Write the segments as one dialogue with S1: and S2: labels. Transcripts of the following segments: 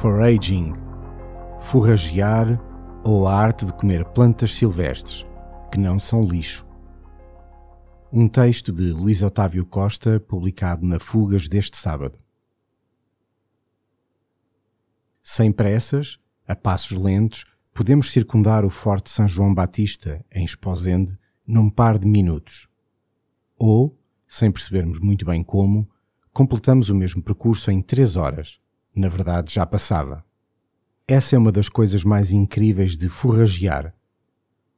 S1: Foraging forragear ou a arte de comer plantas silvestres, que não são lixo. Um texto de Luís Otávio Costa, publicado na Fugas deste sábado. Sem pressas, a passos lentos, podemos circundar o Forte São João Batista, em Esposende, num par de minutos. Ou, sem percebermos muito bem como, completamos o mesmo percurso em três horas. Na verdade, já passava. Essa é uma das coisas mais incríveis de forragear.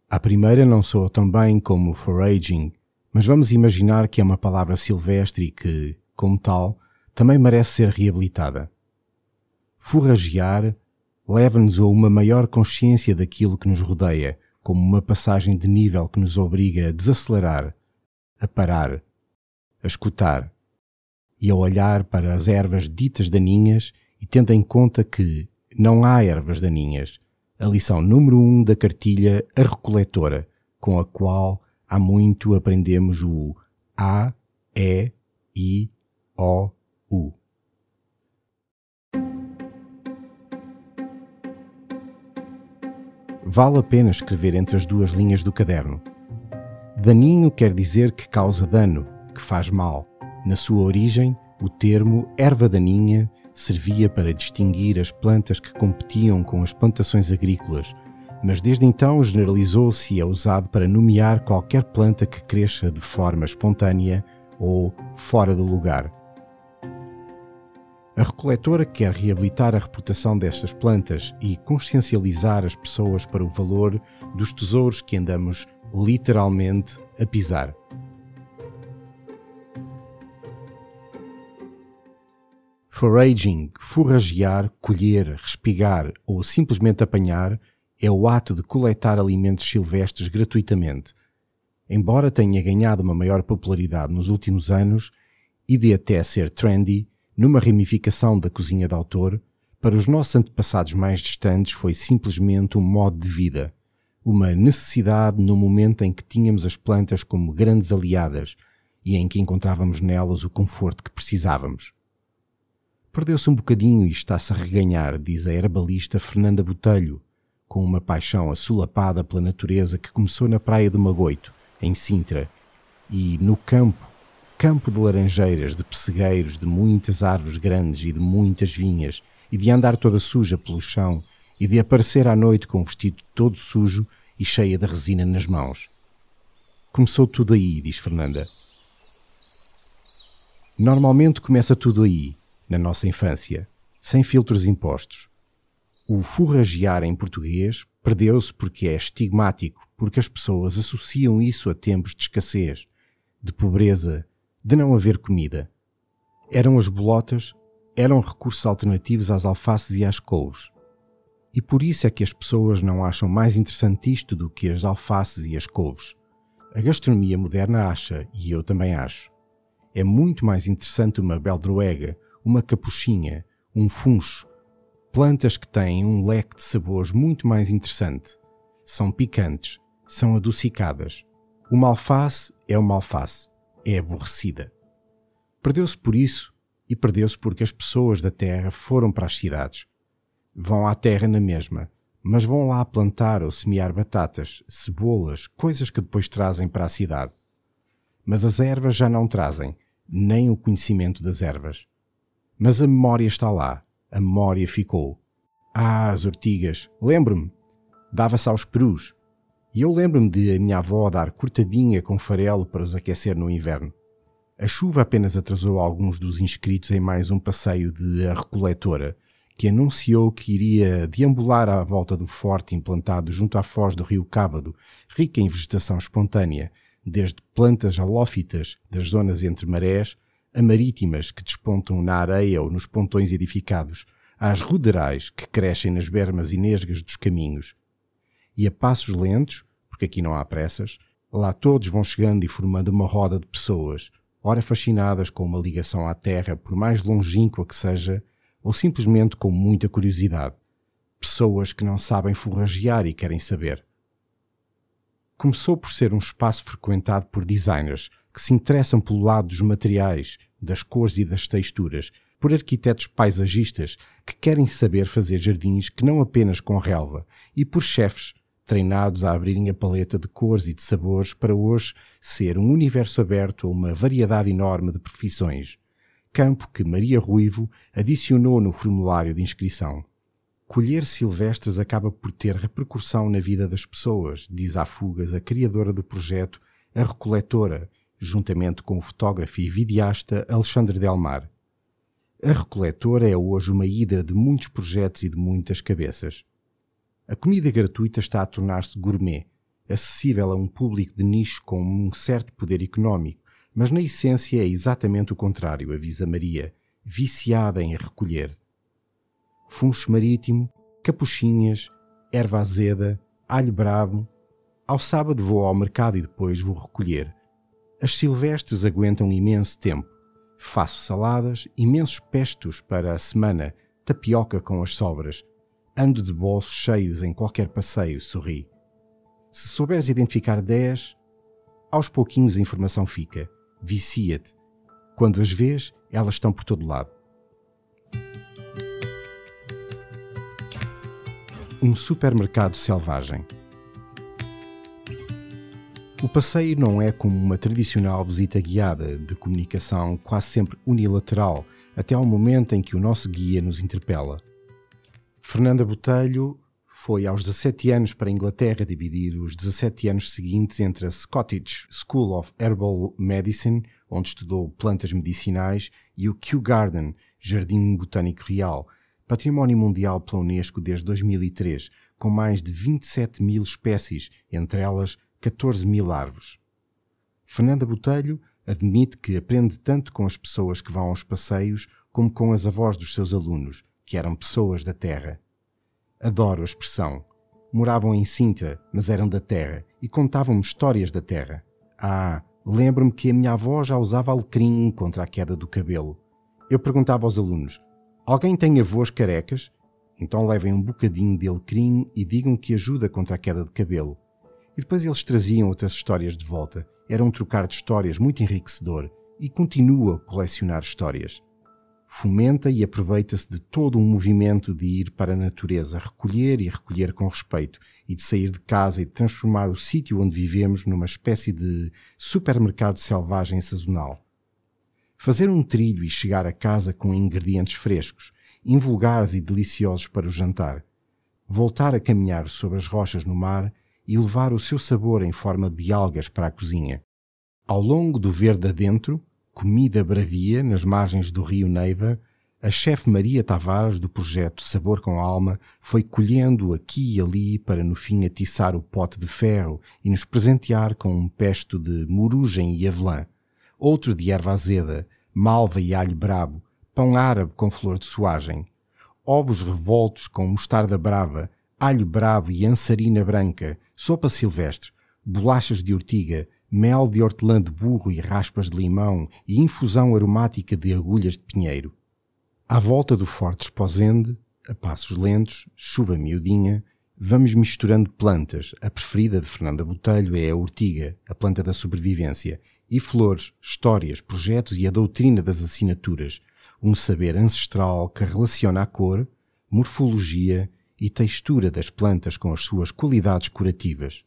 S1: A primeira não soa tão bem como foraging, mas vamos imaginar que é uma palavra silvestre e que, como tal, também merece ser reabilitada. Forragear leva-nos a uma maior consciência daquilo que nos rodeia, como uma passagem de nível que nos obriga a desacelerar, a parar, a escutar e a olhar para as ervas ditas daninhas e tendo em conta que não há ervas daninhas. A lição número 1 um da cartilha A Recoletora, com a qual há muito aprendemos o A, E, I, O, U. Vale a pena escrever entre as duas linhas do caderno. Daninho quer dizer que causa dano, que faz mal. Na sua origem, o termo erva daninha servia para distinguir as plantas que competiam com as plantações agrícolas, mas desde então generalizou-se e é usado para nomear qualquer planta que cresça de forma espontânea ou fora do lugar. A recoletora quer reabilitar a reputação destas plantas e consciencializar as pessoas para o valor dos tesouros que andamos literalmente a pisar. Foraging, forragear, colher, respigar ou simplesmente apanhar é o ato de coletar alimentos silvestres gratuitamente. Embora tenha ganhado uma maior popularidade nos últimos anos e de até ser trendy, numa ramificação da cozinha de autor, para os nossos antepassados mais distantes foi simplesmente um modo de vida, uma necessidade no momento em que tínhamos as plantas como grandes aliadas e em que encontrávamos nelas o conforto que precisávamos. Perdeu-se um bocadinho e está-se a reganhar, diz a herbalista Fernanda Botelho, com uma paixão assolapada pela natureza que começou na praia do Magoito, em Sintra, e no campo, campo de laranjeiras, de pessegueiros, de muitas árvores grandes e de muitas vinhas, e de andar toda suja pelo chão, e de aparecer à noite com o vestido todo sujo e cheia de resina nas mãos. Começou tudo aí, diz Fernanda. Normalmente começa tudo aí, na nossa infância, sem filtros impostos. O forragear em português perdeu-se porque é estigmático, porque as pessoas associam isso a tempos de escassez, de pobreza, de não haver comida. Eram as bolotas, eram recursos alternativos às alfaces e às couves. E por isso é que as pessoas não acham mais interessante isto do que as alfaces e as couves. A gastronomia moderna acha, e eu também acho. É muito mais interessante uma beldroega, uma capuchinha, um funcho, plantas que têm um leque de sabores muito mais interessante. São picantes, são adocicadas. Uma alface é uma alface, é aborrecida. Perdeu-se por isso e perdeu-se porque as pessoas da terra foram para as cidades. Vão à terra na mesma, mas vão lá plantar ou semear batatas, cebolas, coisas que depois trazem para a cidade. Mas as ervas já não trazem, nem o conhecimento das ervas. Mas a memória está lá. A memória ficou. Ah, as ortigas. Lembro-me. Dava-se aos perus. E eu lembro-me de a minha avó dar cortadinha com farelo para os aquecer no inverno. A chuva apenas atrasou alguns dos inscritos em mais um passeio de A Recoletora, que anunciou que iria deambular à volta do forte implantado junto à foz do rio Cábado, rica em vegetação espontânea, desde plantas halófitas das zonas entre marés a marítimas que despontam na areia ou nos pontões edificados, às ruderais que crescem nas bermas e nesgas dos caminhos. E a passos lentos, porque aqui não há pressas, lá todos vão chegando e formando uma roda de pessoas, ora fascinadas com uma ligação à terra, por mais longínqua que seja, ou simplesmente com muita curiosidade. Pessoas que não sabem forragear e querem saber. Começou por ser um espaço frequentado por designers que se interessam pelo lado dos materiais, das cores e das texturas, por arquitetos paisagistas que querem saber fazer jardins que não apenas com relva, e por chefes treinados a abrirem a paleta de cores e de sabores para hoje ser um universo aberto a uma variedade enorme de profissões. Campo que Maria Ruivo adicionou no formulário de inscrição. Colher silvestres acaba por ter repercussão na vida das pessoas, diz à Fugas a criadora do projeto, a recoletora, juntamente com o fotógrafo e videasta Alexandre Delmar. A recoletora é hoje uma hidra de muitos projetos e de muitas cabeças. A comida gratuita está a tornar-se gourmet, acessível a um público de nicho com um certo poder económico, mas na essência é exatamente o contrário, avisa Maria, viciada em recolher. Funcho marítimo, capuchinhas, erva azeda, alho bravo. Ao sábado vou ao mercado e depois vou recolher. As silvestres aguentam imenso tempo. Faço saladas, imensos pestos para a semana, tapioca com as sobras, Ando de bolsos cheios em qualquer passeio, sorri. Se souberes identificar 10, aos pouquinhos a informação fica. Vicia-te. Quando as vês, elas estão por todo lado. Um supermercado selvagem. O passeio não é como uma tradicional visita guiada de comunicação quase sempre unilateral, até ao momento em que o nosso guia nos interpela. Fernanda Botelho foi aos 17 anos para a Inglaterra dividir os 17 anos seguintes entre a Scottish School of Herbal Medicine, onde estudou plantas medicinais, e o Kew Garden, Jardim Botânico Real, património mundial pela Unesco desde 2003, com mais de 27 mil espécies, entre elas 14 mil árvores. Fernanda Botelho admite que aprende tanto com as pessoas que vão aos passeios como com as avós dos seus alunos, que eram pessoas da terra. Adoro a expressão. Moravam em Sintra, mas eram da terra e contavam-me histórias da terra. Ah, lembro-me que a minha avó já usava alecrim contra a queda do cabelo. Eu perguntava aos alunos: Alguém tem avós carecas? Então levem um bocadinho de alecrim e digam que ajuda contra a queda de cabelo. E depois eles traziam outras histórias de volta. Era um trocar de histórias muito enriquecedor e continua a colecionar histórias fomenta e aproveita-se de todo um movimento de ir para a natureza, recolher e recolher com respeito, e de sair de casa e de transformar o sítio onde vivemos numa espécie de supermercado selvagem sazonal. Fazer um trilho e chegar a casa com ingredientes frescos, invulgares e deliciosos para o jantar. Voltar a caminhar sobre as rochas no mar e levar o seu sabor em forma de algas para a cozinha. Ao longo do verde adentro, comida bravia nas margens do rio Neiva, a chefe Maria Tavares do projeto Sabor com Alma foi colhendo aqui e ali para no fim atiçar o pote de ferro e nos presentear com um pesto de morugem e avelã, outro de erva azeda, malva e alho brabo, pão árabe com flor de soagem, ovos revoltos com mostarda brava, alho bravo e ansarina branca, sopa silvestre, bolachas de ortiga, mel de hortelã de burro e raspas de limão e infusão aromática de agulhas de pinheiro. À volta do forte esposende, a passos lentos, chuva miudinha, vamos misturando plantas. A preferida de Fernanda Botelho é a ortiga, a planta da sobrevivência, e flores, histórias, projetos e a doutrina das assinaturas, um saber ancestral que relaciona a cor, morfologia e textura das plantas com as suas qualidades curativas.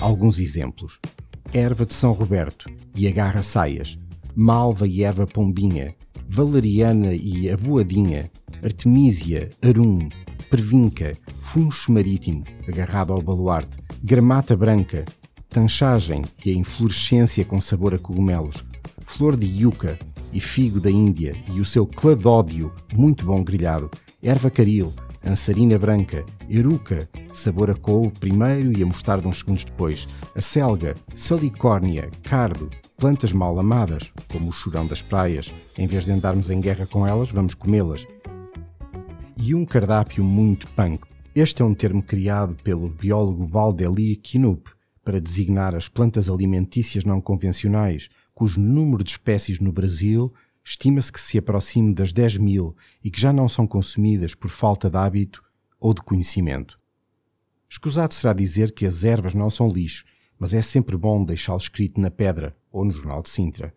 S1: Alguns exemplos. Erva de São Roberto e agarra saias, malva e erva pombinha, valeriana e avoadinha, artemísia, arum, pervinca, funcho marítimo, agarrado ao baluarte, gramata branca, tanchagem e a inflorescência com sabor a cogumelos, flor de yuca e figo da Índia e o seu cladódio, muito bom grelhado, erva caril, ansarina branca, eruca, sabor a couve primeiro e a mostarda uns segundos depois, a selga, salicórnia, cardo, plantas mal amadas, como o chorão das praias. Em vez de andarmos em guerra com elas, vamos comê-las. E um cardápio muito punk. Este é um termo criado pelo biólogo Valdeli Kinup para designar as plantas alimentícias não convencionais, cujo número de espécies no Brasil estima-se que se aproxime das 10 mil e que já não são consumidas por falta de hábito ou de conhecimento. Escusado será dizer que as ervas não são lixo, mas é sempre bom deixá-lo escrito na pedra ou no jornal de Sintra.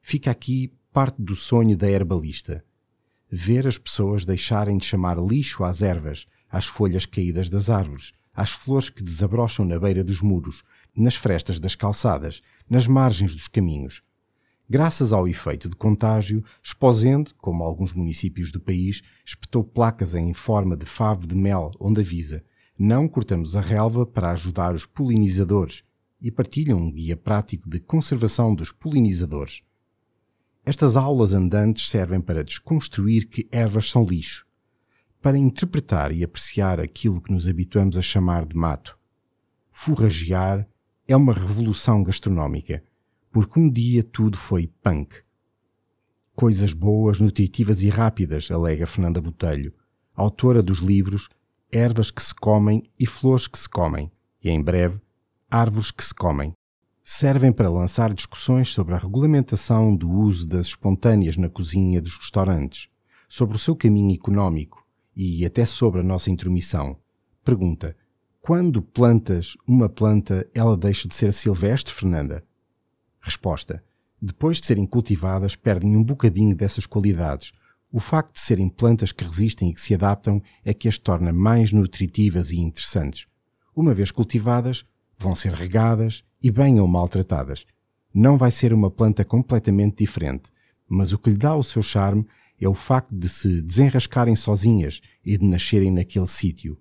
S1: Fica aqui parte do sonho da herbalista. Ver as pessoas deixarem de chamar lixo às ervas, às folhas caídas das árvores, às flores que desabrocham na beira dos muros, nas frestas das calçadas, nas margens dos caminhos, Graças ao efeito de contágio, Esposende, como alguns municípios do país, espetou placas em forma de fave de mel onde avisa não cortamos a relva para ajudar os polinizadores e partilham um guia prático de conservação dos polinizadores. Estas aulas andantes servem para desconstruir que ervas são lixo, para interpretar e apreciar aquilo que nos habituamos a chamar de mato. Forragear é uma revolução gastronómica – porque um dia tudo foi punk. Coisas boas, nutritivas e rápidas, alega Fernanda Botelho, autora dos livros Ervas que se comem e Flores que se comem, e em breve, Árvores que se comem. Servem para lançar discussões sobre a regulamentação do uso das espontâneas na cozinha dos restaurantes, sobre o seu caminho económico e até sobre a nossa intromissão. Pergunta: quando plantas uma planta, ela deixa de ser silvestre, Fernanda? Resposta: Depois de serem cultivadas, perdem um bocadinho dessas qualidades. O facto de serem plantas que resistem e que se adaptam é que as torna mais nutritivas e interessantes. Uma vez cultivadas, vão ser regadas e bem ou maltratadas. Não vai ser uma planta completamente diferente, mas o que lhe dá o seu charme é o facto de se desenrascarem sozinhas e de nascerem naquele sítio.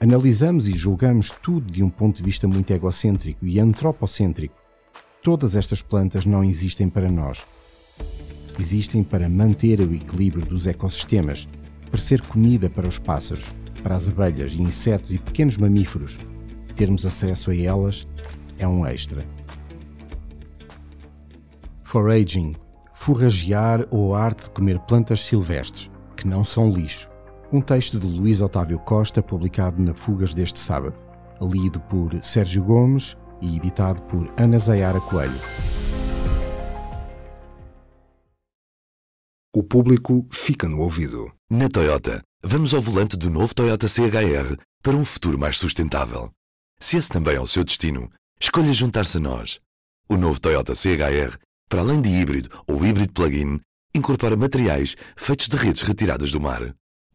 S1: Analisamos e julgamos tudo de um ponto de vista muito egocêntrico e antropocêntrico. Todas estas plantas não existem para nós. Existem para manter o equilíbrio dos ecossistemas, para ser comida para os pássaros, para as abelhas, insetos e pequenos mamíferos. Termos acesso a elas é um extra. Foraging forragear ou arte de comer plantas silvestres, que não são lixo. Um texto de Luís Otávio Costa, publicado na Fugas deste sábado, lido por Sérgio Gomes e editado por Ana Zayara Coelho.
S2: O público fica no ouvido. Na Toyota, vamos ao volante do novo Toyota CHR para um futuro mais sustentável. Se esse também é o seu destino, escolha juntar-se a nós. O novo Toyota CHR, para além de híbrido ou híbrido plug-in, incorpora materiais feitos de redes retiradas do mar